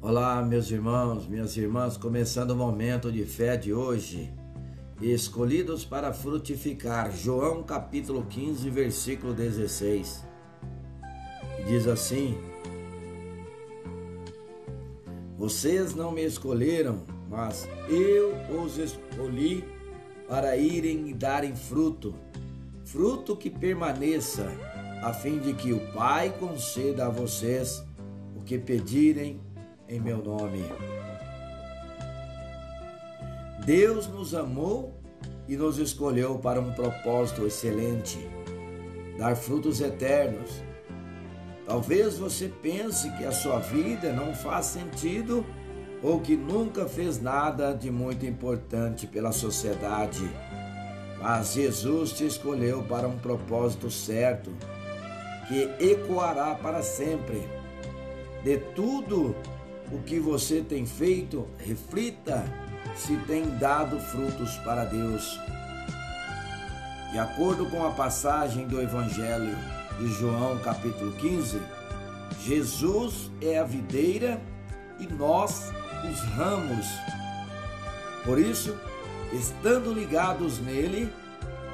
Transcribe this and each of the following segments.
Olá, meus irmãos, minhas irmãs, começando o momento de fé de hoje. Escolhidos para frutificar, João capítulo 15, versículo 16. Diz assim: Vocês não me escolheram, mas eu os escolhi para irem e darem fruto, fruto que permaneça, a fim de que o Pai conceda a vocês o que pedirem em meu nome. Deus nos amou e nos escolheu para um propósito excelente, dar frutos eternos. Talvez você pense que a sua vida não faz sentido ou que nunca fez nada de muito importante pela sociedade. Mas Jesus te escolheu para um propósito certo, que ecoará para sempre. De tudo o que você tem feito, reflita se tem dado frutos para Deus. De acordo com a passagem do Evangelho de João, capítulo 15, Jesus é a videira e nós os ramos. Por isso, estando ligados nele,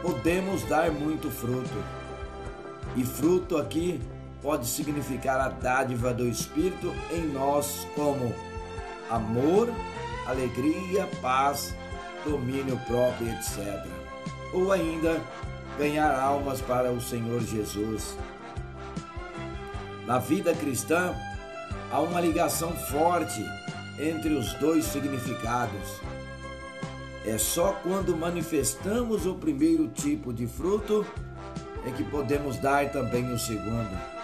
podemos dar muito fruto. E fruto aqui pode significar a dádiva do Espírito em nós, como amor, alegria, paz, domínio próprio, etc. Ou ainda ganhar almas para o Senhor Jesus. Na vida cristã, há uma ligação forte entre os dois significados. É só quando manifestamos o primeiro tipo de fruto é que podemos dar também o segundo.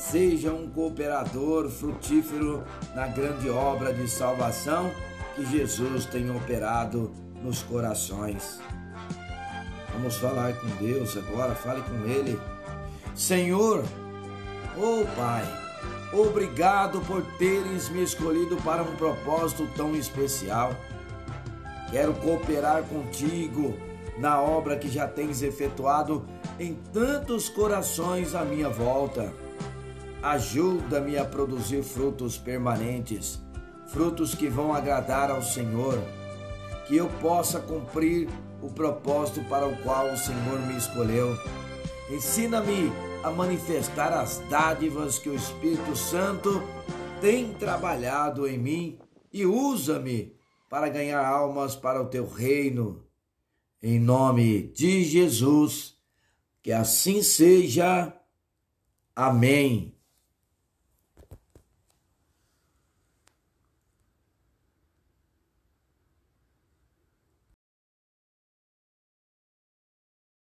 Seja um cooperador frutífero na grande obra de salvação que Jesus tem operado nos corações. Vamos falar com Deus agora, fale com Ele. Senhor, oh Pai, obrigado por teres me escolhido para um propósito tão especial. Quero cooperar contigo na obra que já tens efetuado em tantos corações à minha volta. Ajuda-me a produzir frutos permanentes, frutos que vão agradar ao Senhor, que eu possa cumprir o propósito para o qual o Senhor me escolheu. Ensina-me a manifestar as dádivas que o Espírito Santo tem trabalhado em mim e usa-me para ganhar almas para o teu reino. Em nome de Jesus, que assim seja. Amém.